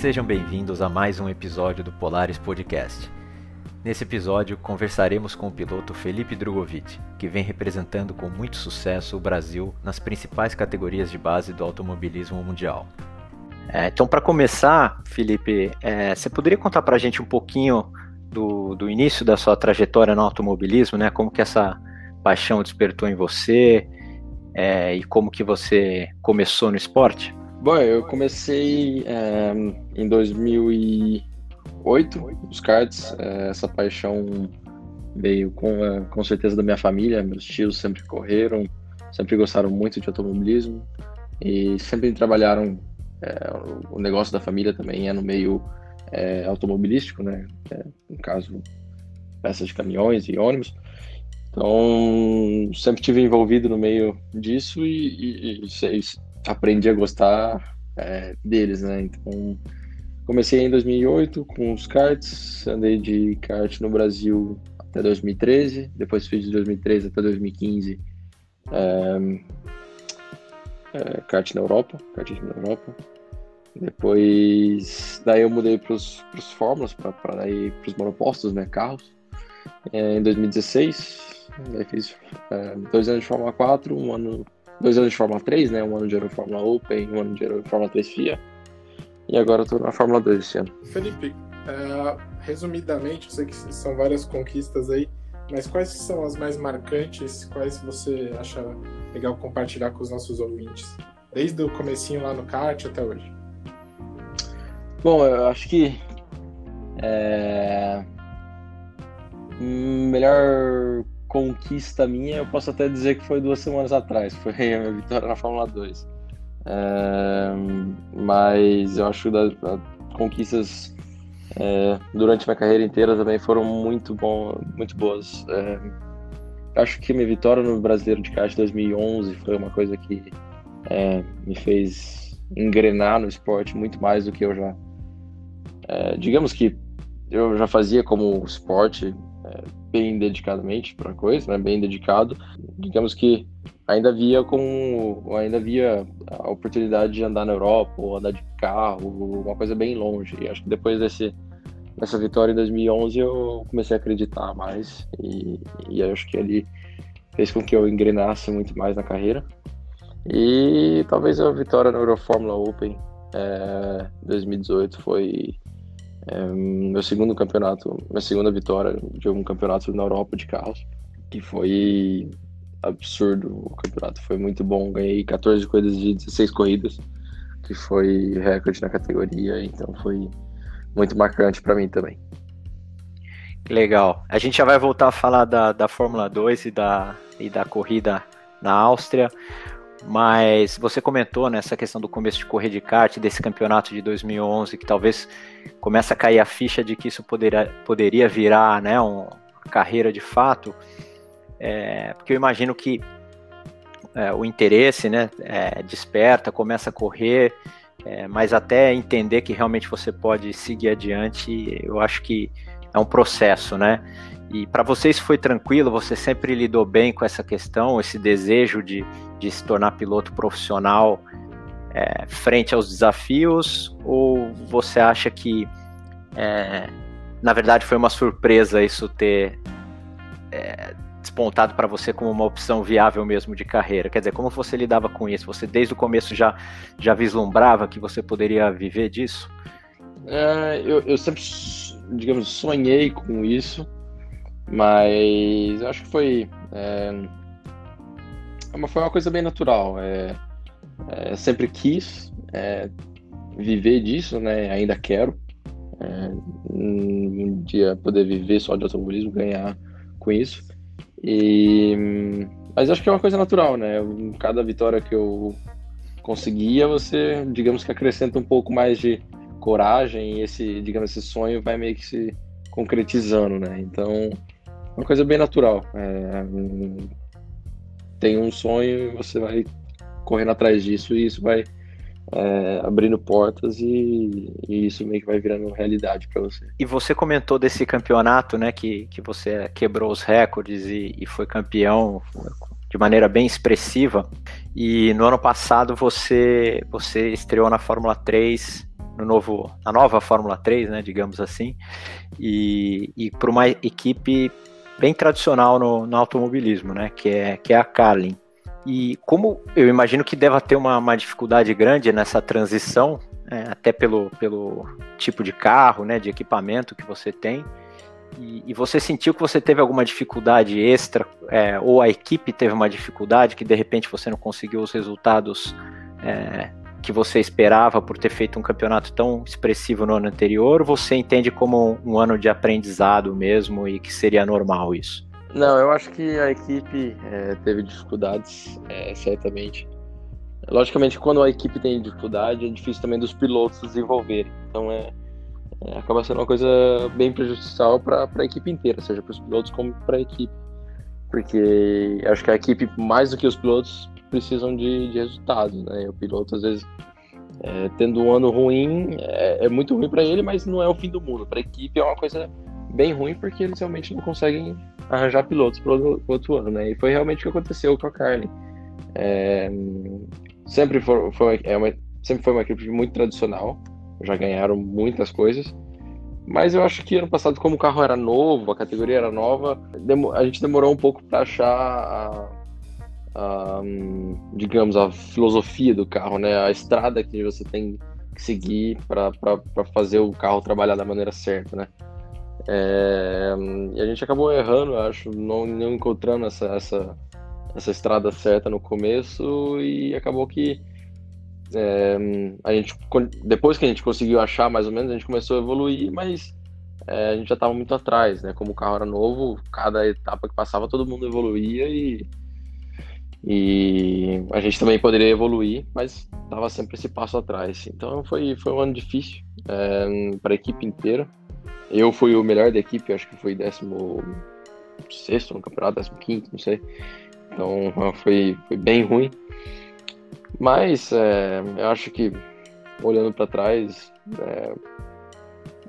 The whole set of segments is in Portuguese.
Sejam bem-vindos a mais um episódio do Polaris Podcast. Nesse episódio, conversaremos com o piloto Felipe Drogovic, que vem representando com muito sucesso o Brasil nas principais categorias de base do automobilismo mundial. É, então, para começar, Felipe, é, você poderia contar para a gente um pouquinho do, do, início da sua trajetória no automobilismo, né? Como que essa paixão despertou em você é, e como que você começou no esporte? Bom, eu comecei é, em 2008 os karts. É, essa paixão veio com, é, com certeza da minha família. Meus tios sempre correram, sempre gostaram muito de automobilismo e sempre trabalharam. É, o negócio da família também é no meio automobilístico, né? No caso, peças de caminhões e ônibus. Então, sempre tive envolvido no meio disso e, e, e aprendi a gostar é, deles, né? Então, comecei em 2008 com os karts, andei de kart no Brasil até 2013, depois fiz de 2013 até 2015 é, é, kart na Europa, kart na Europa. Depois, daí eu mudei para os fórmulas, para os monopostos, né, carros. É, em 2016, daí fiz é, dois anos de Fórmula 4, um ano dois anos de Fórmula 3, né? Um ano de Fórmula Open, um ano de Fórmula 3 FIA. E agora eu tô na Fórmula 2 esse ano. Felipe, é, resumidamente, eu sei que são várias conquistas aí, mas quais são as mais marcantes? Quais você acha legal compartilhar com os nossos ouvintes? Desde o comecinho lá no kart até hoje. Bom, eu acho que é... melhor conquista minha, eu posso até dizer que foi duas semanas atrás, foi a minha vitória na Fórmula 2. É, mas eu acho que das, conquistas é, durante minha carreira inteira também foram muito, bom, muito boas. É, acho que minha vitória no Brasileiro de Kart 2011 foi uma coisa que é, me fez engrenar no esporte muito mais do que eu já. É, digamos que eu já fazia como esporte é, bem dedicadamente para a coisa, né, bem dedicado. Digamos que ainda via com ainda via a oportunidade de andar na Europa ou andar de carro, uma coisa bem longe. E acho que depois desse dessa vitória em 2011 eu comecei a acreditar mais e, e acho que ali fez com que eu engrenasse muito mais na carreira. E talvez a vitória na Eurofórmula Open é, 2018 foi é, meu segundo campeonato, minha segunda vitória de um campeonato na Europa de carros, que foi absurdo. O campeonato foi muito bom. Ganhei 14 corridas de 16 corridas, que foi recorde na categoria, então foi muito marcante para mim também. Legal. A gente já vai voltar a falar da, da Fórmula 2 e da, e da corrida na Áustria. Mas você comentou nessa né, questão do começo de correr de kart, desse campeonato de 2011, que talvez comece a cair a ficha de que isso poderia, poderia virar né, uma carreira de fato, é, porque eu imagino que é, o interesse né, é, desperta, começa a correr, é, mas até entender que realmente você pode seguir adiante, eu acho que é um processo, né? E para vocês foi tranquilo? Você sempre lidou bem com essa questão, esse desejo de, de se tornar piloto profissional é, frente aos desafios? Ou você acha que, é, na verdade, foi uma surpresa isso ter é, despontado para você como uma opção viável mesmo de carreira? Quer dizer, como você lidava com isso? Você desde o começo já, já vislumbrava que você poderia viver disso? É, eu, eu sempre, digamos, sonhei com isso mas eu acho que foi. É, uma, foi uma coisa bem natural. É, é, sempre quis é, viver disso, né? Ainda quero. É, um dia poder viver só de automobilismo, ganhar com isso. E, mas acho que é uma coisa natural, né? Cada vitória que eu conseguia, você, digamos que acrescenta um pouco mais de coragem e esse, digamos, esse sonho vai meio que se concretizando, né? Então, uma coisa bem natural. É, tem um sonho e você vai correndo atrás disso e isso vai é, abrindo portas e, e, isso meio que vai virando realidade para você. E você comentou desse campeonato, né, que, que você quebrou os recordes e, e foi campeão de maneira bem expressiva. E no ano passado você você estreou na Fórmula 3 no novo, na nova Fórmula 3, né, digamos assim, e, e para uma equipe bem tradicional no, no, automobilismo, né, que é, que é a Carlin. E como eu imagino que deva ter uma, uma dificuldade grande nessa transição, é, até pelo, pelo tipo de carro, né, de equipamento que você tem, e, e você sentiu que você teve alguma dificuldade extra, é, ou a equipe teve uma dificuldade que de repente você não conseguiu os resultados é, que você esperava por ter feito um campeonato tão expressivo no ano anterior, ou você entende como um ano de aprendizado mesmo e que seria normal isso? Não, eu acho que a equipe é, teve dificuldades, é, certamente. Logicamente, quando a equipe tem dificuldade, é difícil também dos pilotos desenvolverem. Então, é, é acaba sendo uma coisa bem prejudicial para a equipe inteira, seja para os pilotos como para a equipe. Porque acho que a equipe, mais do que os pilotos, precisam de, de resultados. Né? O piloto, às vezes, é, tendo um ano ruim, é, é muito ruim para ele, mas não é o fim do mundo. Para a equipe é uma coisa bem ruim porque eles realmente não conseguem arranjar pilotos para o outro ano, né? E foi realmente o que aconteceu com a Carlin. É, sempre, foi, foi, é uma, sempre foi uma equipe muito tradicional, já ganharam muitas coisas, mas eu acho que ano passado, como o carro era novo, a categoria era nova, a gente demorou um pouco para achar, a, digamos, a filosofia do carro, né? A estrada que você tem que seguir para fazer o carro trabalhar da maneira certa, né? É, e a gente acabou errando, acho, não, não encontrando essa, essa, essa estrada certa no começo e acabou que é, a gente, depois que a gente conseguiu achar mais ou menos, a gente começou a evoluir, mas é, a gente já estava muito atrás, né? Como o carro era novo, cada etapa que passava todo mundo evoluía e, e a gente também poderia evoluir, mas estava sempre esse passo atrás. Então foi, foi um ano difícil é, para a equipe inteira. Eu fui o melhor da equipe, acho que foi 16 no campeonato, 15, não sei. Então foi, foi bem ruim. Mas é, eu acho que, olhando para trás, é,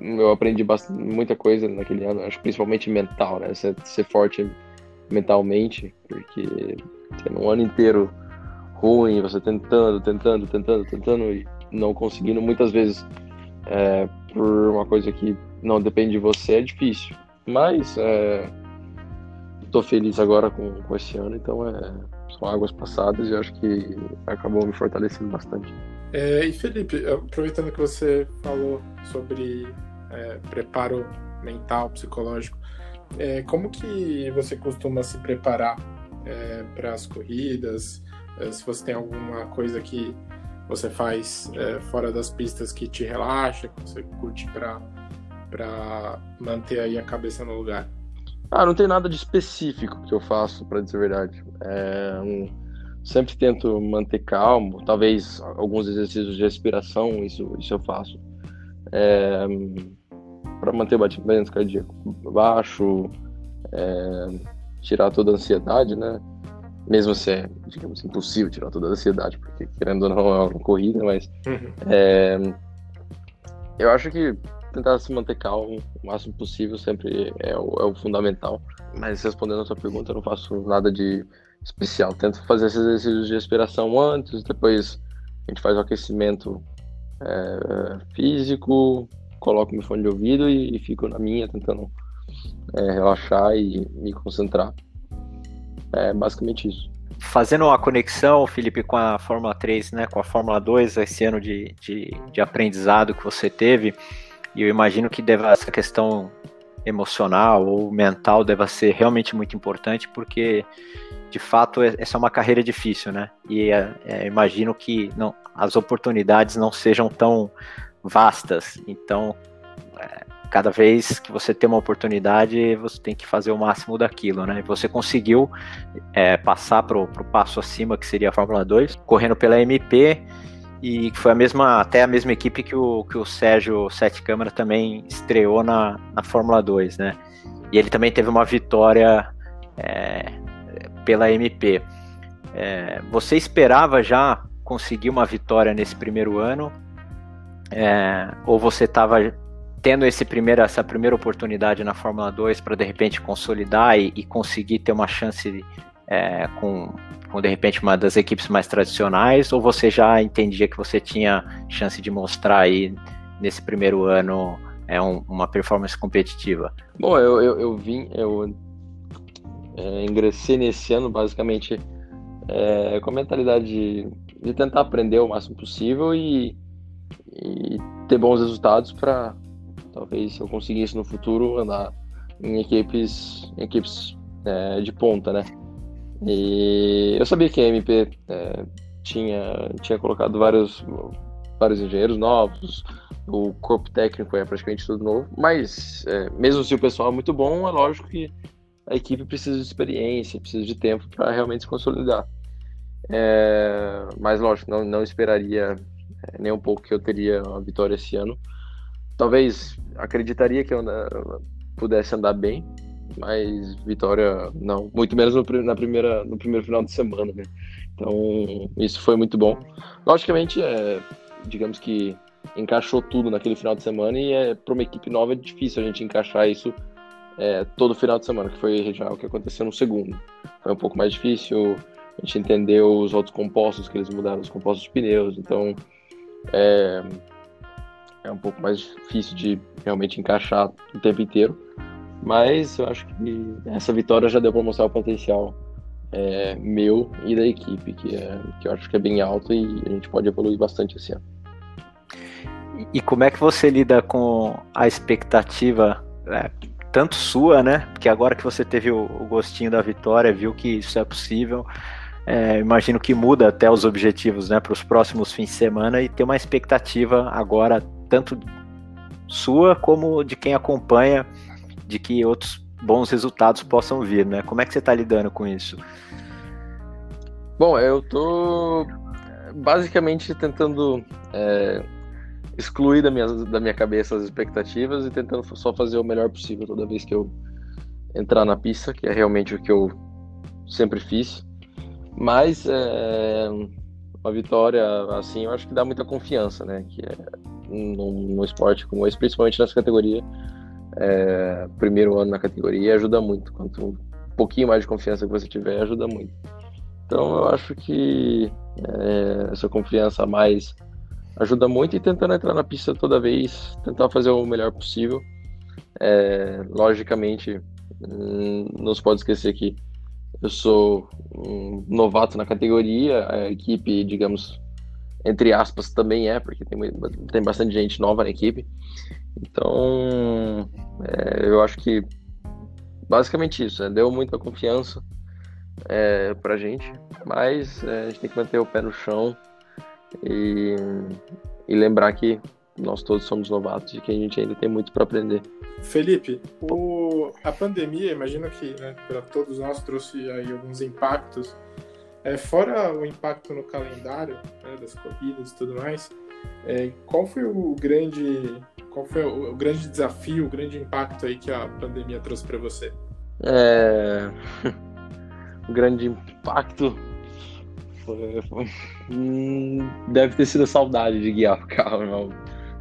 eu aprendi bastante, muita coisa naquele ano, acho principalmente mental, né? Ser, ser forte mentalmente, porque tendo um ano inteiro ruim, você tentando, tentando, tentando, tentando e não conseguindo, muitas vezes é, por uma coisa que não depende de você, é difícil. Mas é, tô feliz agora com, com esse ano, então é, são águas passadas e acho que acabou me fortalecendo bastante. É, e Felipe, aproveitando que você falou sobre é, preparo mental, psicológico, é, como que você costuma se preparar é, para as corridas? É, se você tem alguma coisa que você faz é, fora das pistas que te relaxa, que você curte para manter aí a cabeça no lugar? Ah, não tem nada de específico que eu faço, para dizer a verdade. É, um, sempre tento manter calmo, talvez alguns exercícios de respiração, isso, isso eu faço. É, para manter o batimento cardíaco baixo, é, tirar toda a ansiedade, né? Mesmo se é, digamos, impossível tirar toda a ansiedade, porque querendo ou não é uma corrida, mas uhum. é, eu acho que tentar se manter calmo o máximo possível sempre é o, é o fundamental. Mas respondendo a sua pergunta, eu não faço nada de especial. Tento fazer esses exercícios de respiração antes, depois a gente faz o aquecimento é, físico, coloco meu fone de ouvido e, e fico na minha tentando é, relaxar e me concentrar. É basicamente isso. Fazendo uma conexão, Felipe, com a Fórmula 3, né, com a Fórmula 2, esse ano de, de, de aprendizado que você teve, e eu imagino que deva, essa questão emocional ou mental deva ser realmente muito importante, porque de fato é, essa é uma carreira difícil, né? E é, é, imagino que não, as oportunidades não sejam tão vastas. Então, é, cada vez que você tem uma oportunidade, você tem que fazer o máximo daquilo, né? E você conseguiu é, passar para o passo acima, que seria a Fórmula 2, correndo pela MP e foi a mesma, até a mesma equipe que o, que o Sérgio Sete Câmara também estreou na, na Fórmula 2, né? E ele também teve uma vitória é, pela MP. É, você esperava já conseguir uma vitória nesse primeiro ano? É, ou você estava tendo esse primeiro, essa primeira oportunidade na Fórmula 2 para de repente consolidar e, e, conseguir ter uma chance é, com com de repente uma das equipes mais tradicionais, ou você já entendia que você tinha chance de mostrar aí nesse primeiro ano é um, uma performance competitiva? Bom, eu, eu, eu vim, eu é, ingressei nesse ano basicamente é, com a mentalidade de, de, tentar aprender o máximo possível e, e ter bons resultados para talvez eu conseguisse no futuro andar em equipes, em equipes é, de ponta, né? E eu sabia que a MP é, tinha, tinha colocado vários, vários engenheiros novos, o corpo técnico é praticamente tudo novo, mas é, mesmo se o pessoal é muito bom, é lógico que a equipe precisa de experiência, precisa de tempo para realmente se consolidar. É, mas lógico, não, não esperaria é, nem um pouco que eu teria uma vitória esse ano. Talvez acreditaria que eu pudesse andar bem, mas vitória não, muito menos no, na primeira, no primeiro final de semana, né? Então isso foi muito bom. Logicamente, é, digamos que encaixou tudo naquele final de semana e é para uma equipe nova é difícil a gente encaixar isso é, todo final de semana, que foi já o que aconteceu no segundo. Foi um pouco mais difícil, a gente entendeu os outros compostos que eles mudaram, os compostos de pneus, então é, é um pouco mais difícil de realmente encaixar o tempo inteiro. Mas eu acho que essa vitória já deu para mostrar o potencial é, meu e da equipe, que, é, que eu acho que é bem alto e a gente pode evoluir bastante esse ano. E como é que você lida com a expectativa, é, tanto sua, né? Porque agora que você teve o, o gostinho da vitória, viu que isso é possível, é, imagino que muda até os objetivos né, para os próximos fins de semana e ter uma expectativa agora, tanto sua como de quem acompanha de que outros bons resultados possam vir, né? Como é que você está lidando com isso? Bom, eu tô basicamente tentando é, excluir da minha, da minha cabeça as expectativas e tentando só fazer o melhor possível toda vez que eu entrar na pista, que é realmente o que eu sempre fiz. Mas é, uma vitória assim, eu acho que dá muita confiança, né? Que é num, esporte como esse, principalmente nessa categoria, é, primeiro ano na categoria ajuda muito. Quanto um pouquinho mais de confiança que você tiver, ajuda muito. Então eu acho que é, essa confiança a mais ajuda muito e tentando entrar na pista toda vez, tentar fazer o melhor possível. É, logicamente, hum, não se pode esquecer que eu sou um novato na categoria, a equipe, digamos, entre aspas, também é, porque tem, tem bastante gente nova na equipe. Então, é, eu acho que basicamente isso, né? deu muita confiança é, pra gente, mas é, a gente tem que manter o pé no chão e, e lembrar que nós todos somos novatos e que a gente ainda tem muito para aprender. Felipe, o, a pandemia, imagino que né, para todos nós trouxe aí alguns impactos. É, fora o impacto no calendário né, das corridas e tudo mais, é, qual foi o grande qual foi o, o, grande desafio, o grande impacto aí que a pandemia trouxe para você? É... o grande impacto foi. Hum, deve ter sido a saudade de guiar o carro, não,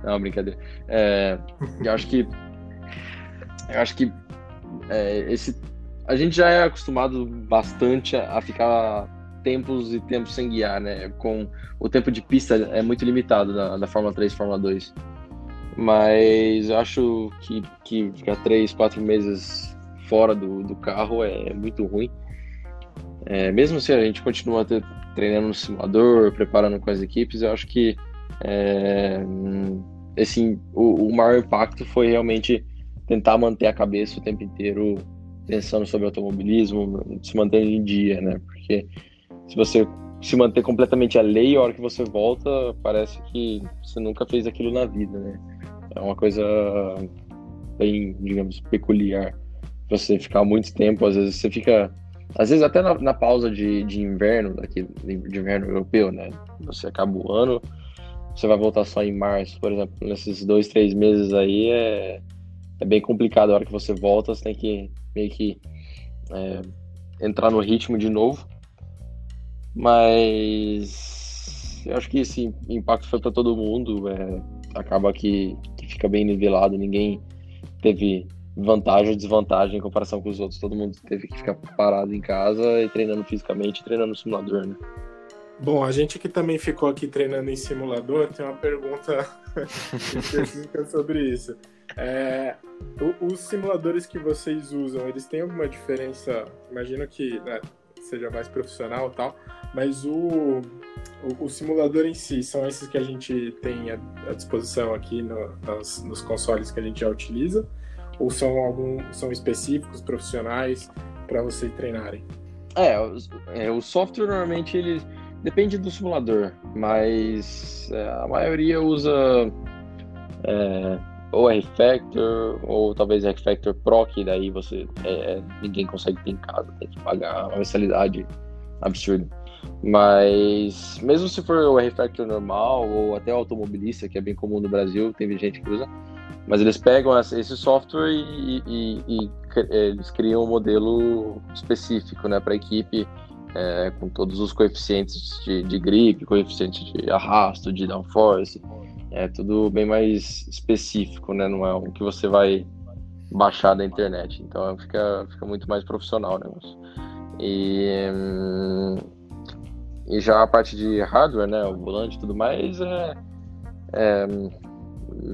não brincadeira. É, eu acho que eu acho que é, esse a gente já é acostumado bastante a ficar tempos e tempos sem guiar, né? Com o tempo de pista é muito limitado da, Fórmula 3 e Fórmula 2. Mas eu acho que, que ficar três, quatro meses fora do, do carro é muito ruim. É, mesmo se a gente continua ter, treinando no simulador, preparando com as equipes, eu acho que é, esse, o, o maior impacto foi realmente tentar manter a cabeça o tempo inteiro pensando sobre automobilismo, se mantendo em dia, né? Porque se você se manter completamente alheio, a hora que você volta, parece que você nunca fez aquilo na vida, né? É uma coisa bem, digamos, peculiar. Você ficar muito tempo, às vezes você fica. Às vezes até na, na pausa de, de inverno, daqui, de inverno europeu, né? Você acaba o ano, você vai voltar só em março, por exemplo. Nesses dois, três meses aí é, é bem complicado. A hora que você volta, você tem que meio que é, entrar no ritmo de novo. Mas eu acho que esse impacto foi para todo mundo. É, acaba que, que fica bem nivelado, ninguém teve vantagem ou desvantagem em comparação com os outros. Todo mundo teve que ficar parado em casa e treinando fisicamente, treinando no simulador, né? Bom, a gente que também ficou aqui treinando em simulador, tem uma pergunta específica sobre isso. É, os simuladores que vocês usam, eles têm alguma diferença? Imagino que né, seja mais profissional e tal, mas o, o, o, simulador em si são esses que a gente tem à, disposição aqui no, nos, nos, consoles que a gente já utiliza? Ou são, algum, são específicos, profissionais, para vocês treinarem? É, é, o software normalmente ele depende do simulador, mas é, a maioria usa é, ou R-Factor, ou talvez R-Factor Pro, que daí você é, ninguém consegue ter em casa, tem que pagar uma mensalidade absurda. Mas mesmo se for o R-Factor normal, ou até o automobilista, que é bem comum no Brasil, tem gente que usa, mas eles pegam esse software e, e, e eles criam um modelo específico né, para a equipe, é, com todos os coeficientes de, de grip, coeficiente de arrasto, de downforce, é tudo bem mais específico, né? Não é o que você vai baixar da internet. Então fica, fica muito mais profissional o negócio. E, e já a parte de hardware, né? O volante e tudo mais, é, é,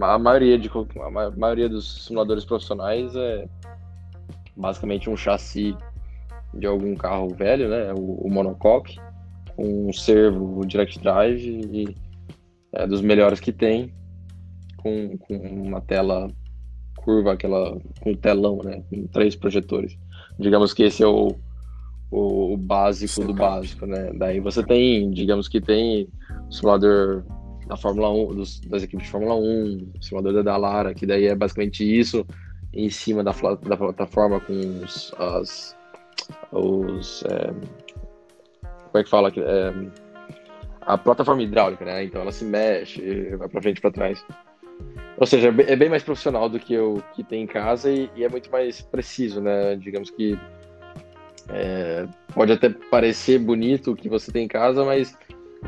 a, maioria de, a maioria dos simuladores profissionais é basicamente um chassi de algum carro velho, né? O, o monocoque, um servo direct drive e é, dos melhores que tem, com, com uma tela curva, aquela com telão, né, com três projetores. Digamos que esse é o, o, o básico do básico, né? Daí você tem, digamos que tem o simulador da Fórmula 1, dos, das equipes de Fórmula 1, o simulador da Dallara, que daí é basicamente isso em cima da, da plataforma com os, as, os é, como é que fala? É, a plataforma hidráulica, né? Então ela se mexe, vai para frente e para trás. Ou seja, é, é bem mais profissional do que o que tem em casa e, e é muito mais preciso, né? Digamos que é, pode até parecer bonito o que você tem em casa, mas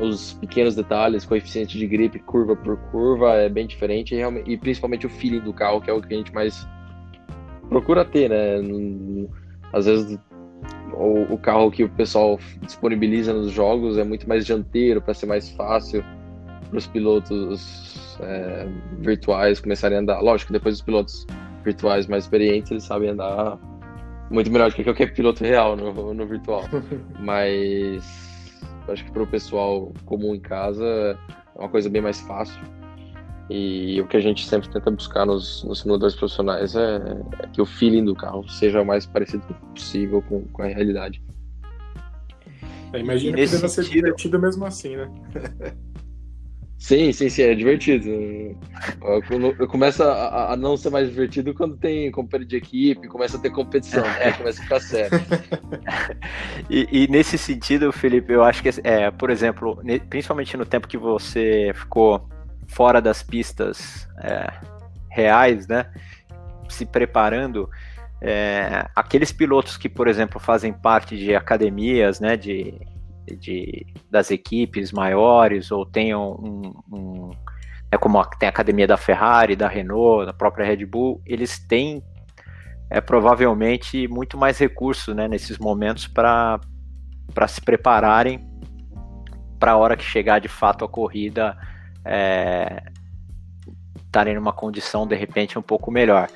os pequenos detalhes, coeficiente de gripe, curva por curva, é bem diferente e, e principalmente o feeling do carro, que é o que a gente mais procura ter, né? Às vezes o, o carro que o pessoal disponibiliza nos jogos é muito mais dianteiro para ser mais fácil para os pilotos é, virtuais começarem a andar. Lógico, depois os pilotos virtuais mais experientes eles sabem andar muito melhor do que qualquer piloto real no, no virtual. Mas acho que para o pessoal comum em casa é uma coisa bem mais fácil. E o que a gente sempre tenta buscar nos, nos simuladores profissionais é, é, que o feeling do carro seja o mais parecido possível com, com a realidade. É, imagino que deva ser divertido mesmo assim, né? Sim, sim, sim, é divertido. Começa a, a, não ser mais divertido quando tem companhia de equipe, começa a ter competição, né? começa a ficar sério. e, e, nesse sentido, Felipe, eu acho que, é, por exemplo, principalmente no tempo que você ficou fora das pistas é, reais, né? Se preparando. É, aqueles pilotos que, por exemplo, fazem parte de academias, né? De, de das equipes maiores ou tenham um, um é como tem a academia da Ferrari, da Renault, da própria Red Bull, eles têm é, provavelmente muito mais recursos né, nesses momentos para se prepararem para a hora que chegar de fato a corrida é, estarem numa condição de repente um pouco melhor.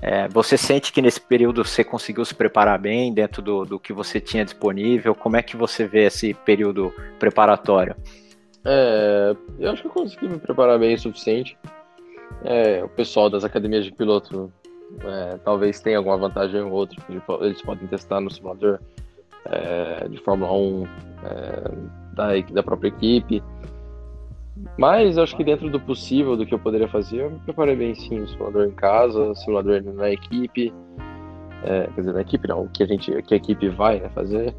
É, você sente que nesse período você conseguiu se preparar bem dentro do, do que você tinha disponível? Como é que você vê esse período preparatório? É, eu acho que eu consegui me preparar bem o suficiente. É, o pessoal das academias de piloto é, talvez tenha alguma vantagem ou outra eles podem testar no simulador é, de Fórmula 1 é, da, da própria equipe. Mas acho que dentro do possível, do que eu poderia fazer, eu me preparei bem sim, o simulador em casa, o simulador na equipe, é, quer dizer, na equipe não, que a gente, que a equipe vai né, fazer,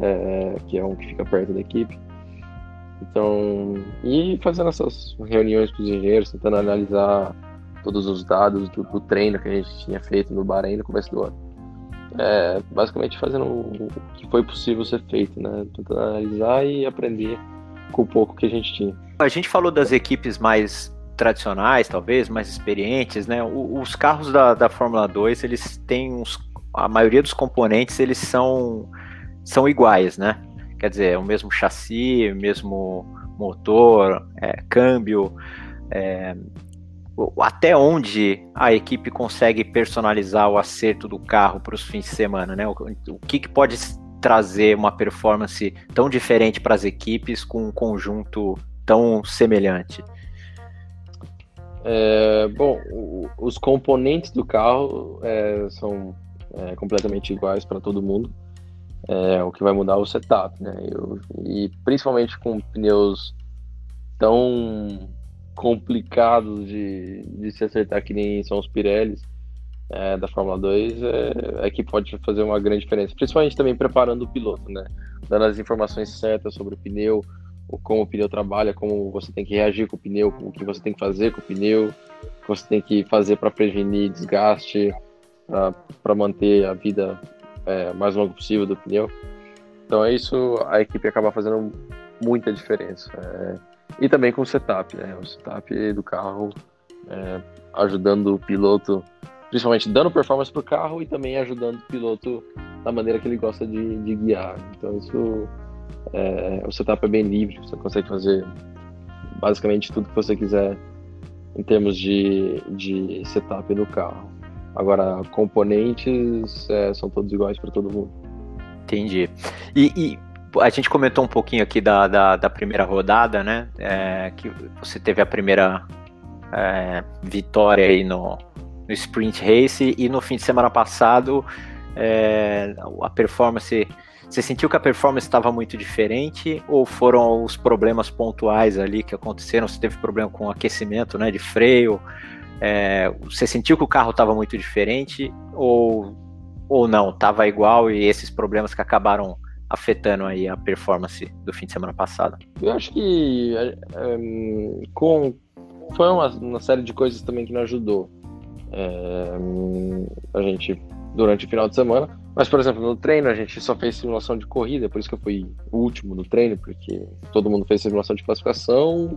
é, que é um que fica perto da equipe. Então, e fazendo essas reuniões com os engenheiros, tentando analisar todos os dados do, do treino que a gente tinha feito no Bahrein no começo do ano. É, basicamente fazendo o que foi possível ser feito, né? Tentando analisar e aprender com o pouco que a gente tinha. A gente falou das equipes mais tradicionais, talvez, mais experientes, né? os carros da, da Fórmula 2, eles têm uns. A maioria dos componentes eles são, são iguais, né? Quer dizer, o mesmo chassi, o mesmo motor, é, câmbio. É, até onde a equipe consegue personalizar o acerto do carro para os fins de semana, né? O, o que, que, pode trazer uma performance tão diferente para as equipes com um conjunto tão semelhante? É, bom, os componentes do carro é, são é, completamente iguais para todo mundo. É, o que vai mudar é o setup, né? Eu, e principalmente com pneus tão complicados de, de se acertar que nem são os Pirellis é, da Fórmula 2, é, é, que pode fazer uma grande diferença. Principalmente também preparando o piloto, né? Dando as informações certas sobre o pneu, como o pneu trabalha, como você tem que reagir com o pneu, o que você tem que fazer com o pneu, o que você tem que fazer para prevenir desgaste, para manter a vida é, mais longa possível do pneu. Então é isso, a equipe acaba fazendo muita diferença. É, e também com o setup, né? O setup do carro é, ajudando o piloto, principalmente dando performance para o carro e também ajudando o piloto da maneira que ele gosta de, de guiar. Então isso é, o setup é bem livre, você consegue fazer basicamente tudo que você quiser em termos de, de setup no carro. Agora, componentes é, são todos iguais para todo mundo. Entendi. E, e, a gente comentou um pouquinho aqui da, da, da primeira rodada, né? É, que você teve a primeira é, vitória aí no, no Sprint Race e no fim de semana passado é, a performance. Você sentiu que a performance estava muito diferente ou foram os problemas pontuais ali que aconteceram? Você teve problema com aquecimento, né, de freio? É, você sentiu que o carro estava muito diferente ou, ou não? Estava igual e esses problemas que acabaram afetando aí a performance do fim de semana passado? Eu acho que é, com foi uma, uma, série de coisas também que não ajudou é, a gente durante o final de semana. Mas, por exemplo, no treino a gente só fez simulação de corrida, por isso que eu fui o último no treino, porque todo mundo fez simulação de classificação,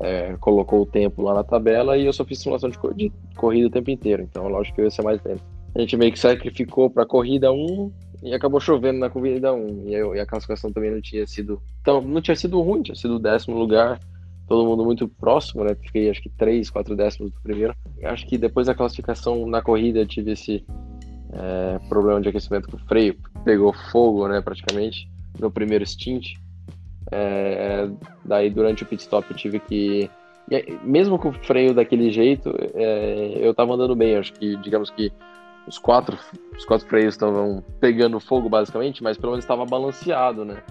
é, colocou o tempo lá na tabela e eu só fiz simulação de, de corrida o tempo inteiro. Então, lógico que eu ia ser mais lento. A gente meio que sacrificou para a corrida 1 e acabou chovendo na corrida 1. E, eu, e, a classificação também não tinha sido. Então, não tinha sido ruim, tinha sido o décimo lugar. Todo mundo muito próximo, né? Fiquei acho que 3, 4 décimos do primeiro. acho que depois da classificação na corrida eu tive esse é, problema de aquecimento com o freio. Pegou fogo, né? Praticamente no primeiro stint. É, daí durante o pit stop eu tive que. Mesmo com o freio daquele jeito, é, eu tava andando bem. Acho que, digamos que os quatro, os quatro freios estavam pegando fogo basicamente, mas pelo menos estava balanceado, né?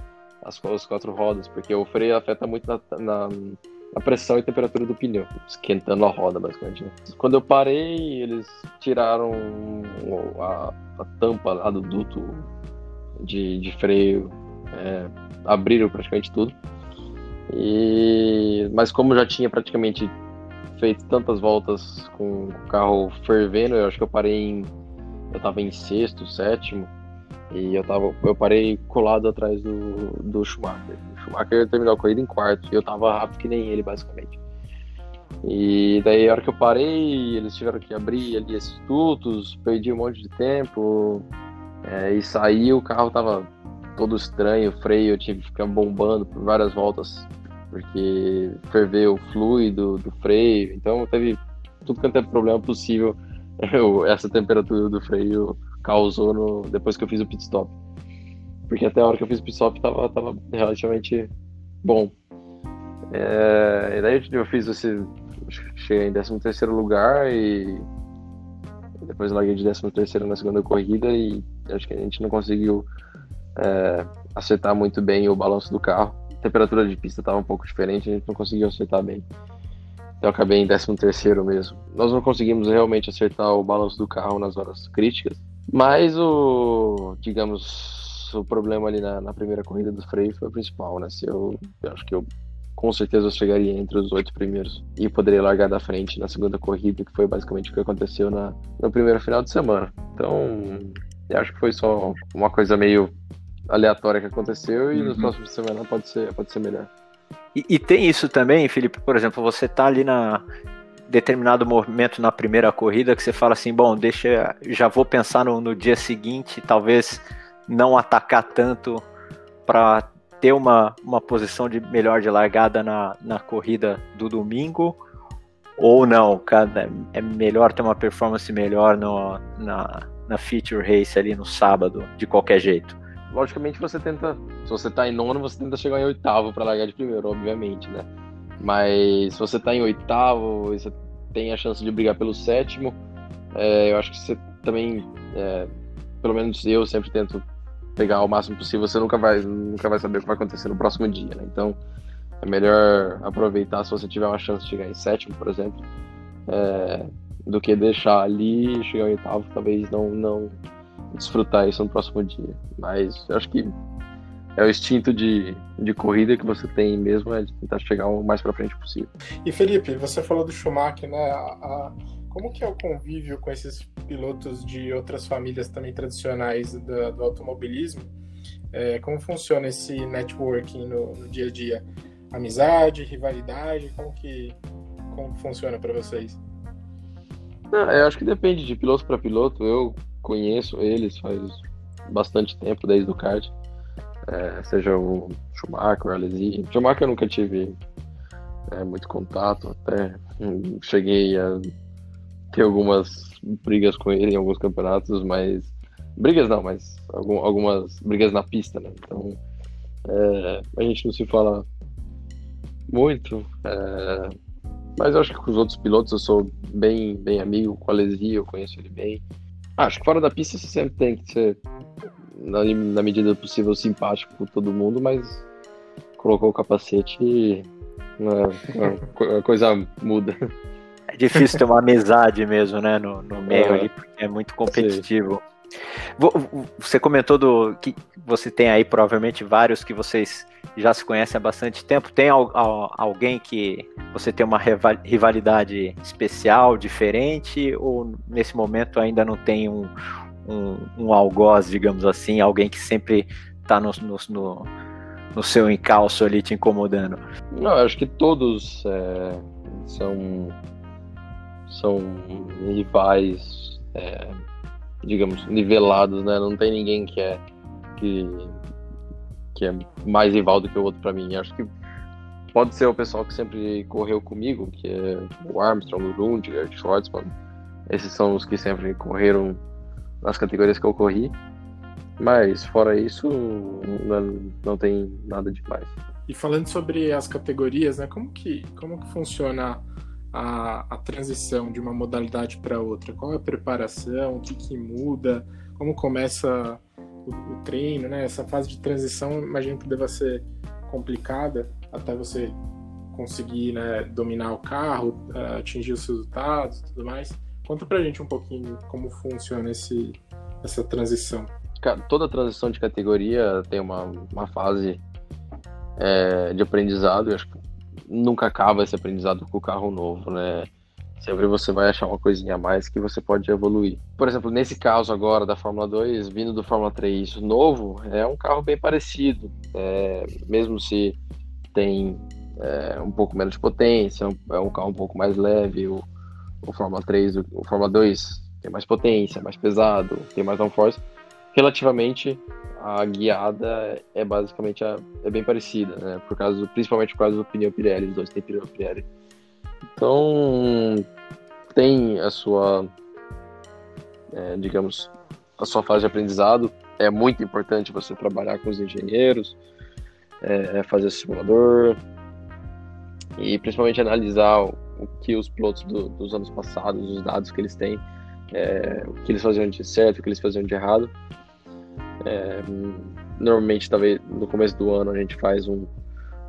As, as, quatro rodas, porque o freio afeta muito na, na, na, pressão e temperatura do pneu, esquentando a roda basicamente. Né? Quando eu parei, eles tiraram a, a tampa lá do duto de, de freio é, abriram praticamente tudo. E mas como já tinha praticamente feito tantas voltas com o carro fervendo, eu acho que eu parei em eu tava em sexto, sétimo e eu tava eu parei colado atrás do, do Schumacher. O Schumacher terminou a corrida em quarto e eu tava rápido que nem ele basicamente. E daí a hora que eu parei, eles tiveram que abrir ali esses dutos, perdi um monte de tempo é, e saí, o carro tava todo estranho, o freio, eu tive que ficar bombando por várias voltas, porque ferveu o fluido do freio, então teve tudo quanto é problema possível eu, essa temperatura do freio causou no, depois que eu fiz o pit stop. Porque até a hora que eu fiz o pit stop tava, tava relativamente bom. É, e daí eu fiz esse. Cheguei em 13 terceiro lugar e depois larguei de 13 terceiro na segunda corrida e acho que a gente não conseguiu é, acertar muito bem o balanço do carro. A temperatura de pista estava um pouco diferente, a gente não conseguiu acertar bem. Então acabei em 13 terceiro mesmo. Nós não conseguimos realmente acertar o balanço do carro nas horas críticas, mas o, digamos, o problema ali na, na primeira corrida do freio foi o principal, né? Se eu, eu acho que eu com certeza eu chegaria entre os oito primeiros e poderia largar da frente na segunda corrida, que foi basicamente o que aconteceu na, no primeiro final de semana. Então, eu acho que foi só uma coisa meio aleatória que aconteceu e uhum. nos próximos semanas pode ser, pode ser melhor. E, e, tem isso também, Felipe, por exemplo, você tá ali na determinado momento na primeira corrida que você fala assim, bom, deixa, já vou pensar no, no dia seguinte, talvez não atacar tanto para ter uma, uma posição de melhor de largada na, na corrida do domingo, Ou não, cara, é melhor ter uma performance melhor no, na, na feature race ali no sábado, de qualquer jeito. Logicamente você tenta, se você tá em nono, você tenta chegar em oitavo para largar de primeiro, obviamente, né? Mas se você tá em oitavo você tem a chance de brigar pelo sétimo, é, eu acho que você também, é, pelo menos eu sempre tento pegar o máximo possível, você nunca vai, nunca vai saber o que vai acontecer no próximo dia, né? Então é melhor aproveitar se você tiver uma chance de chegar em sétimo, por exemplo, é, do que deixar ali chegar em oitavo, talvez não, não desfrutar isso no próximo dia. Mas eu acho que é o instinto de, de corrida que você tem mesmo, é de tentar chegar o mais para frente possível. E Felipe, você falou do Schumacher, né? A, a, como que é o convívio com esses pilotos de outras famílias também tradicionais do, do automobilismo? É, como funciona esse networking no, no, dia a dia? Amizade, rivalidade, como que como funciona para vocês? Não, eu acho que depende de piloto para piloto. Eu conheço eles faz bastante tempo desde o kart é, seja o Schumacher, o Alesi. Schumacher eu nunca tive é, muito contato, até cheguei a ter algumas brigas com ele em alguns campeonatos, mas brigas não, mas algum, algumas brigas na pista, né? Então é, a gente não se fala muito, é, mas eu acho que com os outros pilotos eu sou bem, bem amigo, com o Alesi eu conheço ele bem. Acho que fora da pista você sempre tem que ser na, na medida do possível, simpático com todo mundo, mas colocou o capacete e a, a coisa muda. É difícil ter uma amizade mesmo, né, no, no meio é. ali, porque é muito competitivo. Sim. Você comentou do que você tem aí provavelmente vários que vocês já se conhecem há bastante tempo. Tem alguém que você tem uma rivalidade especial, diferente, ou nesse momento ainda não tem um, um, um algoz, digamos assim, alguém que sempre está no, no, no, no, seu encalço ali te incomodando? Não, acho que todos é, são, são rivais, é, digamos, nivelados, né? Não tem ninguém que é, que, que é mais rival do que o outro para mim. Acho que pode ser o pessoal que sempre correu comigo, que é o Armstrong, o Rundiger, o Schwartzman. Esses são os que sempre correram nas categorias que eu corri. Mas fora isso, não, não tem nada demais. E falando sobre as categorias, né, como que, como que funciona a, a transição de uma modalidade para outra? Qual é a preparação? O que, que muda? Como começa o, o, treino? Né? Essa fase de transição, imagino que deva ser complicada até você conseguir né, dominar o carro, atingir os resultados e tudo mais. Conta pra gente um pouquinho como funciona esse, essa transição. Toda transição de categoria tem uma, uma fase é, de aprendizado. Eu acho que nunca acaba esse aprendizado com o carro novo, né? Sempre você vai achar uma coisinha a mais que você pode evoluir. Por exemplo, nesse caso agora da Fórmula 2, vindo do Fórmula 3 novo, é um carro bem parecido. É, mesmo se tem é, um pouco menos de potência, é um carro um pouco mais leve. O, o Fórmula 3, o, Fórmula 2 tem mais potência, mais pesado, tem mais downforce. Relativamente, a guiada é basicamente a, é bem parecida, né? Por causa, principalmente por causa do pneu Pirelli, os dois têm pneu Pirelli. Então, tem a sua, é, digamos, a sua fase de aprendizado. É muito importante você trabalhar com os engenheiros, é, é fazer simulador e principalmente analisar que os pilotos do, dos anos passados, os dados que eles têm, é, o que eles faziam de certo, o que eles faziam de errado. É, normalmente, talvez no começo do ano, a gente faz um,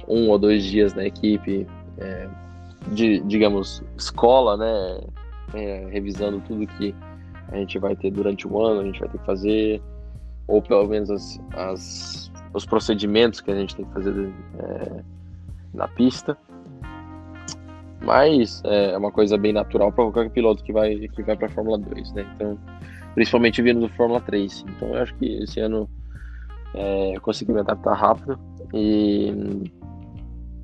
um ou dois dias na equipe é, de, digamos, escola, né? É, revisando tudo que a gente vai ter durante o ano, a gente vai ter que fazer, ou pelo menos as, as os procedimentos que a gente tem que fazer é, na pista. Mas é, é uma coisa bem natural para qualquer piloto que vai, que vai para a Fórmula 2, né? Então, principalmente vindo do Fórmula 3. Então, eu acho que esse ano é, eu consegui me adaptar rápido e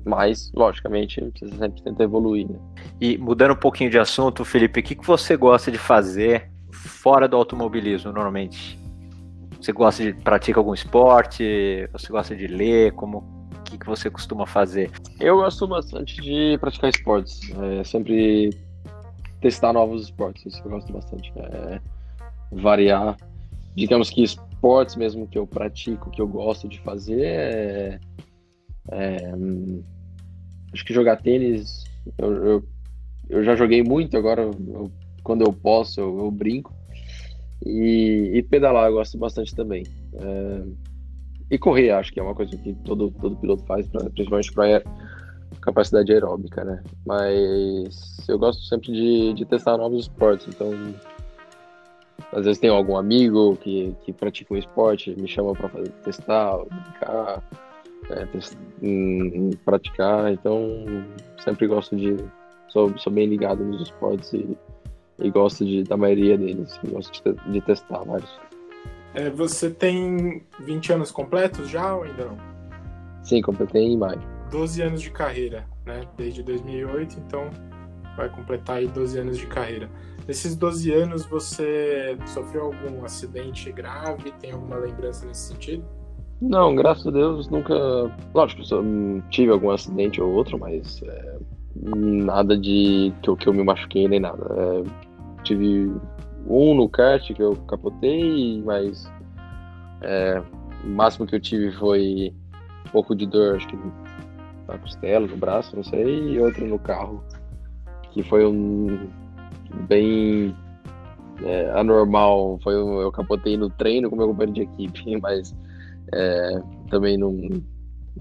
mas, logicamente, você sempre tenta evoluir. Né? E mudando um pouquinho de assunto, Felipe, o que, que você gosta de fazer fora do automobilismo normalmente? Você gosta de praticar algum esporte? Você gosta de ler? Como que, que você costuma fazer? Eu gosto bastante de praticar esportes. É, sempre testar novos esportes, isso eu gosto bastante. É, variar. Digamos que esportes mesmo que eu pratico, que eu gosto de fazer, é, é, acho que jogar tênis, eu, eu, eu, já joguei muito, agora eu, quando eu posso eu, eu brinco. E, e, pedalar eu gosto bastante também. É, e correr, acho que é uma coisa que todo, todo piloto faz, principalmente para capacidade aeróbica, né? Mas eu gosto sempre de, de testar novos esportes, então às vezes tem algum amigo que, que pratica um esporte, me chama para testar, brincar, é, test, hum, praticar, então sempre gosto de. Sou, sou bem ligado nos esportes e, e gosto de, da maioria deles, gosto de, de testar vários. É, você tem 20 anos completos já ou ainda não? Sim, completei em maio. 12 anos de carreira, né? Desde 2008, então vai completar aí 12 anos de carreira. Nesses 12 anos, você sofreu algum acidente grave? Tem alguma lembrança nesse sentido? Não, graças a Deus nunca. Lógico, tive algum acidente ou outro, mas é, nada de que eu, que eu me machuquei nem nada. É, tive um no kart que eu capotei, mas é, o máximo que eu tive foi um pouco de dor, acho que na costela, no braço, não sei, e outro no carro, que foi um bem é, anormal. Foi um, eu capotei no treino com meu companheiro de equipe, mas é, também não,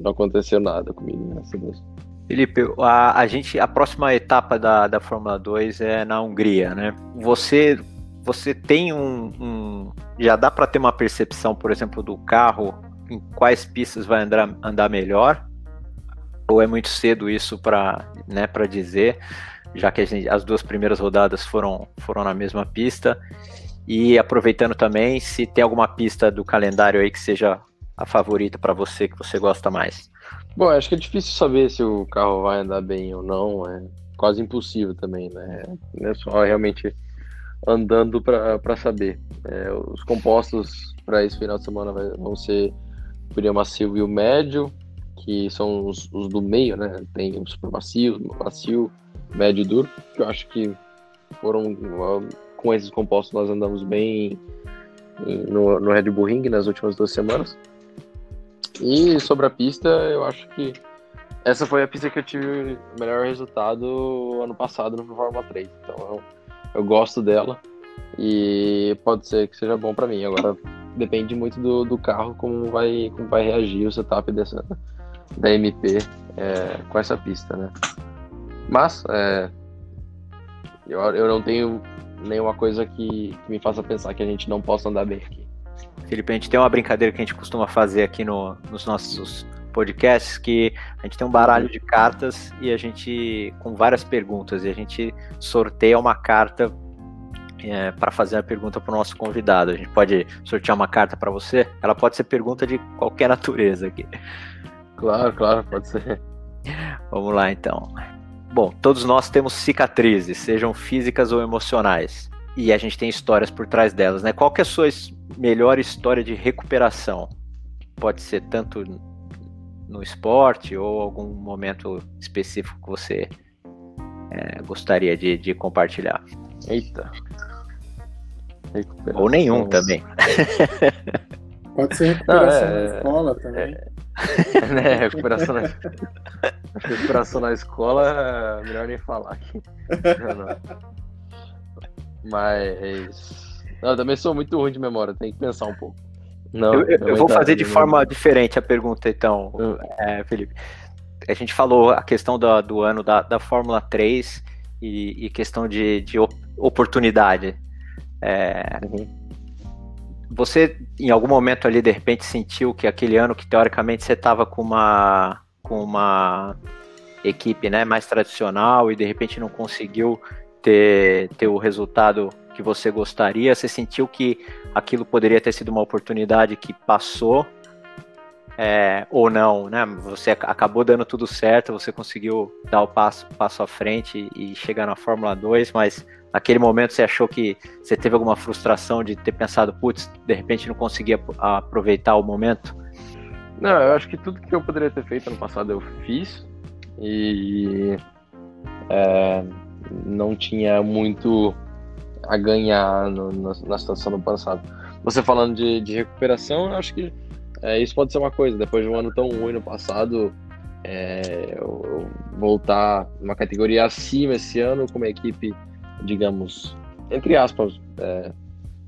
não aconteceu nada comigo, graças. Felipe, a, a, gente, a próxima etapa da, da Fórmula 2 é na Hungria, né? Você, você tem um, um já dá para ter uma percepção, por exemplo, do carro em quais pistas vai andar, andar melhor? Ou é muito cedo isso para né, para dizer? já que gente, as duas primeiras rodadas foram, foram na mesma pista. E aproveitando também, se tem alguma pista do calendário aí que seja a favorita para você, que você gosta mais. Bom, acho que é difícil saber se o carro vai andar bem ou não, é quase impossível também, né? É só realmente andando para saber. É, os compostos para esse final de semana vão ser o macio e o médio, que são os, os do meio, né? Tem o super macio, médio e duro, que eu acho que foram com esses compostos nós andamos bem no, no Red Bull Ring nas últimas duas semanas. E sobre a pista, eu acho que essa foi a pista que eu tive o melhor resultado ano passado no Fórmula 3. Então eu, eu gosto dela e pode ser que seja bom para mim. Agora depende muito do, do carro, como vai, como vai reagir o setup dessa, da MP é, com essa pista, né? Mas é, eu, eu não tenho nenhuma coisa que, que, me faça pensar que a gente não possa andar bem aqui. Felipe, a gente tem uma brincadeira que a gente costuma fazer aqui no, nos nossos podcasts que a gente tem um baralho de cartas e a gente com várias perguntas e a gente sorteia uma carta é, para fazer a pergunta para o nosso convidado. A gente pode sortear uma carta para você. Ela pode ser pergunta de qualquer natureza aqui. Claro, claro, pode ser. Vamos lá então. Bom, todos nós temos cicatrizes, sejam físicas ou emocionais. E a gente tem histórias por trás delas, né? Qual que é a sua melhor história de recuperação? Pode ser tanto no esporte ou algum momento específico que você é, gostaria de, de, compartilhar. Eita. Ou nenhum também. Pode ser recuperação Não, é, na escola também. É, né, recuperação, na... recuperação na escola, é melhor nem falar aqui. Mas. Não, eu também sou muito ruim de memória, tem que pensar um pouco. Não, eu, eu vou fazer de forma diferente a pergunta, então, hum. é, Felipe. A gente falou a questão do, do ano da, da Fórmula 3 e, e questão de, de oportunidade. É, uhum você, em algum momento ali, de repente, sentiu que aquele ano que teoricamente você estava com uma, com uma equipe né, mais tradicional e de repente não conseguiu ter, ter o resultado que você gostaria, você sentiu que aquilo poderia ter sido uma oportunidade que passou é, ou não, né? Você acabou dando tudo certo, você conseguiu dar o passo, passo à frente e chegar na Fórmula 2, mas naquele momento você achou que você teve alguma frustração de ter pensado, putz, de repente não conseguia aproveitar o momento? Não, eu acho que tudo que eu poderia ter feito ano passado eu fiz e é, não tinha muito a ganhar no, na, na, situação do passado. Você falando de, de recuperação, eu acho que é, isso pode ser uma coisa. Depois de um ano tão ruim no passado, é, eu, eu voltar uma categoria acima esse ano com uma equipe, digamos, entre aspas, é,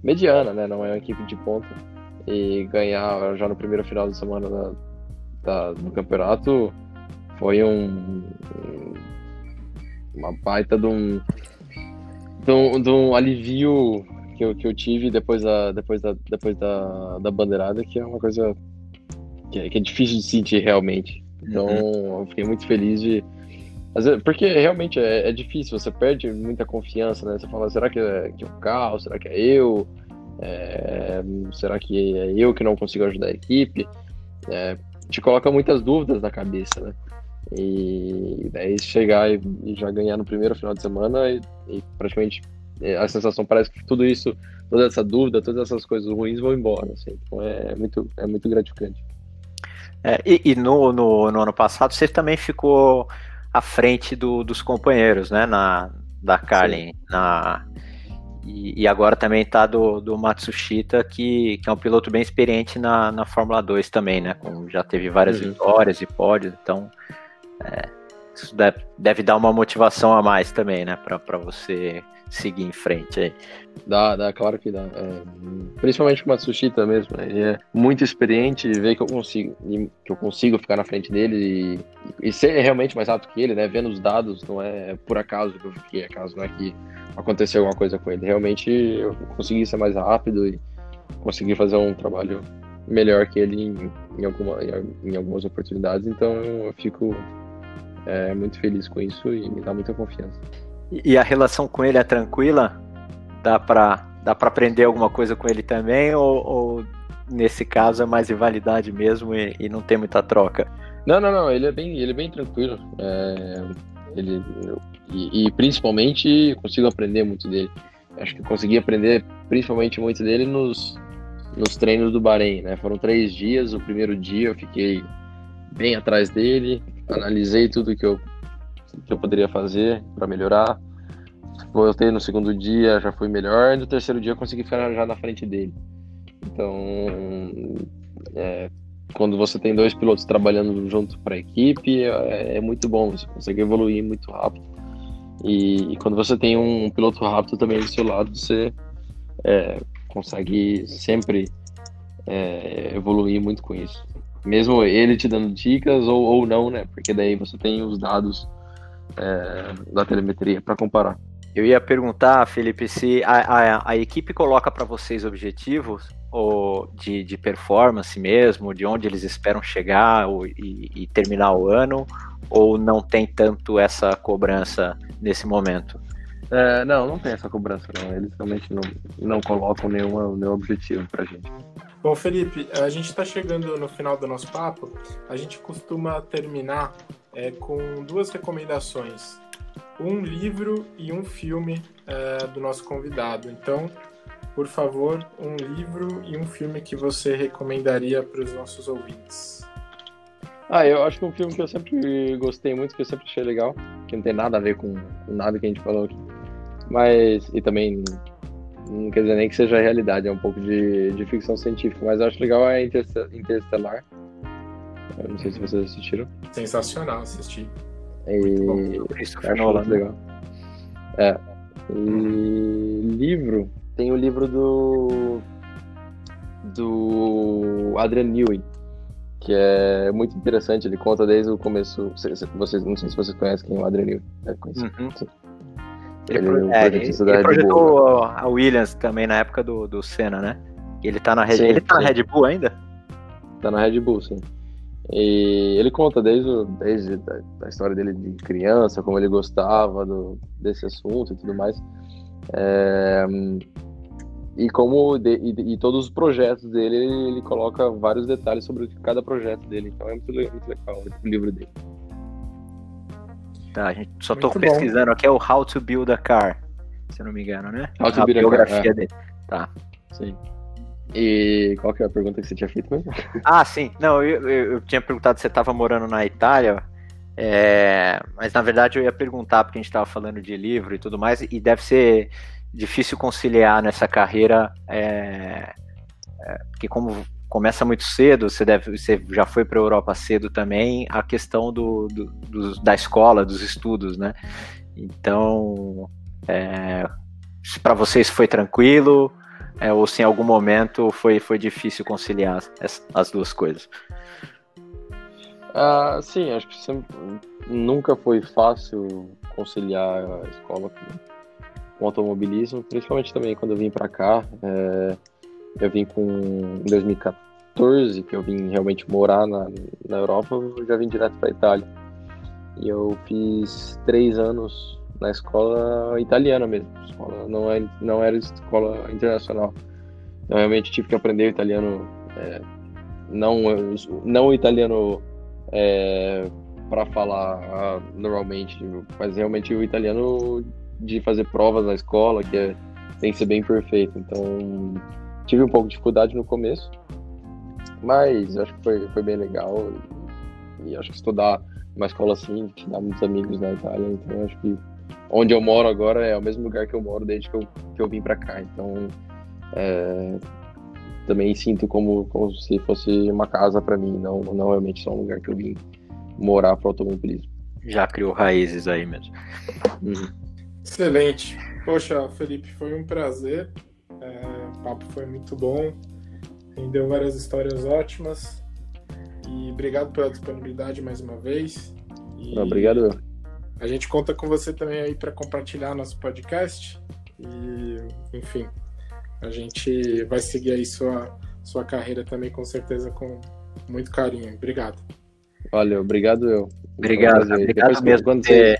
mediana, né? Não é uma equipe de ponta. E ganhar já no primeiro final de semana da, da, do campeonato foi um, uma baita de um, de um, de um alivio que eu, que eu tive depois da, depois da, depois da, da bandeirada, que é uma coisa que é, que é difícil de sentir realmente. Então, uhum. eu fiquei muito feliz de. Porque realmente é, é, difícil, você perde muita confiança, né? Você fala, será que é, que é o carro? Será que é eu? É, será que é eu que não consigo ajudar a equipe? É, te coloca muitas dúvidas na cabeça, né? E daí chegar e, e já ganhar no primeiro final de semana e, e, praticamente é, a sensação parece que tudo isso, toda essa dúvida, todas essas coisas ruins vão embora, assim. Então é muito, é muito gratificante. É, e, e no, no, no, ano passado você também ficou à frente do, dos companheiros, né? Na, da Carlin, na e, e, agora também está do, do Matsushita, que, que é um piloto bem experiente na, na Fórmula 2 também, né? Com, já teve várias uhum. vitórias e pódios, então é, isso deve, deve dar uma motivação a mais também, né? Para você seguir em frente aí. Dá, dá, claro que dá. É, principalmente com o Matsushita mesmo, né? ele é muito experiente, vê que eu consigo, que eu consigo ficar na frente dele e, e ser realmente mais rápido que ele, né? Vendo os dados, não é por acaso que eu fiquei, acaso não é que aconteceu alguma coisa com ele. Realmente eu consegui ser mais rápido e consegui fazer um trabalho melhor que ele em, em, alguma, em algumas oportunidades, então eu fico é, muito feliz com isso e me dá muita confiança. E a relação com ele é tranquila? Dá para dá para aprender alguma coisa com ele também ou, ou, nesse caso é mais rivalidade mesmo e, e, não tem muita troca? Não, não, não. Ele é bem, ele é bem tranquilo. É, ele e, e, principalmente consigo aprender muito dele. Acho que consegui aprender principalmente muito dele nos, nos treinos do Bahrein, né? Foram três dias. O primeiro dia eu fiquei bem atrás dele, analisei tudo que eu que eu poderia fazer para melhorar. Voltei no segundo dia, já foi melhor. E no terceiro dia eu consegui ficar já na frente dele. Então, é, quando você tem dois pilotos trabalhando junto para a equipe, é, é, muito bom. Você consegue evoluir muito rápido. E, e, quando você tem um piloto rápido também do seu lado, você é, consegue sempre é, evoluir muito com isso. Mesmo ele te dando dicas ou, ou não, né? Porque daí você tem os dados é, da telemetria para comparar. Eu ia perguntar, Felipe, se a, a, a equipe coloca para vocês objetivos ou de, de, performance mesmo, de onde eles esperam chegar ou, e, e, terminar o ano, ou não tem tanto essa cobrança nesse momento? É, não, não tem essa cobrança, não. Eles realmente não, não colocam nenhuma, nenhum objetivo para gente. Bom, Felipe, a gente está chegando no final do nosso papo. A gente costuma terminar é, com duas recomendações: um livro e um filme é, do nosso convidado. Então, por favor, um livro e um filme que você recomendaria para os nossos ouvintes. Ah, eu acho que um filme que eu sempre gostei muito, que eu sempre achei legal, que não tem nada a ver com nada que a gente falou aqui, mas e também não quer dizer nem que seja realidade, é um pouco de, de ficção científica, mas eu acho legal é Interstellar, eu não sei se vocês assistiram. Sensacional assistir. E... Christopher Nolan. legal. É. E livro. Tem o livro do. Do Adrian Newey, que é muito interessante. Ele conta desde o começo. Vocês, não sei se vocês conhecem quem é o Adrian Newey. É conhecido. Uhum. Ele, ele, é, ele, ele projetou a Williams também na época do, do Senna, né? Ele tá na Red, sim, ele tá sim. na Red Bull ainda? Tá na Red Bull, sim. E ele conta desde, desde a, história dele de criança, como ele gostava do, desse assunto e tudo mais. É, e como de, e, e, todos os projetos dele, ele, ele, coloca vários detalhes sobre cada projeto dele. Então é muito, muito legal o livro dele. Tá, a gente só muito tô bom. pesquisando aqui é o How to Build a Car, se eu não me engano, né? How to a Build a Car. É. dele. Tá. Sim. E qual que é a pergunta que você tinha feito mesmo? Ah, sim. Não, eu, eu, eu tinha perguntado se você estava morando na Itália, é, mas na verdade eu ia perguntar, porque a gente estava falando de livro e tudo mais, e deve ser difícil conciliar nessa carreira, é, é, porque como começa muito cedo, você, deve, você já foi para a Europa cedo também, a questão do, do, do, da escola, dos estudos, né? Então, é, para vocês foi tranquilo, é, ou se em algum momento foi, foi difícil conciliar as, as duas coisas? Ah, sim, acho que sempre, nunca foi fácil conciliar a escola com, com automobilismo, principalmente também quando eu vim para cá. É, eu vim com em 2014, que eu vim realmente morar na, na Europa, eu já vim direto para Itália. E eu fiz três anos na escola italiana mesmo. Escola não, é, não era escola internacional. Eu realmente tive que aprender o italiano, é, não, não o italiano é, para falar ah, normalmente, mas realmente o italiano de fazer provas na escola, que é, tem que ser bem perfeito. Então, tive um pouco de dificuldade no começo, mas acho que foi, foi bem legal. E, e acho que estudar uma escola assim, te dá muitos amigos na Itália, então acho que onde eu moro agora é o mesmo lugar que eu moro desde que eu, que eu vim para cá. Então, é, também sinto como, como se fosse uma casa para mim, não, não realmente só um lugar que eu vim morar para automobilismo. Já criou raízes aí mesmo. Uhum. Excelente. Poxa, Felipe, foi um prazer. É, o papo foi muito bom. Rendeu várias histórias ótimas. E obrigado pela disponibilidade mais uma vez. E... Obrigado. A gente conta com você também aí para compartilhar nosso podcast. E, enfim, a gente vai seguir aí sua, sua carreira também, com certeza, com muito carinho. Obrigado. Valeu, obrigado eu. Obrigado, obrigado Depois, mesmo. Quando ter, é,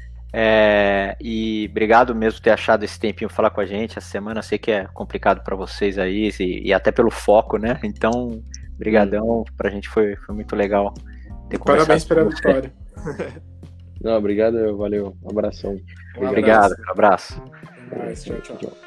e obrigado mesmo por ter achado esse tempinho falar com a gente. Essa semana sei que é complicado para vocês aí, e, e, até pelo foco, né? Então, brigadão, hum. pra gente foi, foi muito legal. Parabéns pela vitória. Não, obrigado, valeu. Um abração. Um obrigado, abraço. Um abraço. tchau, tchau.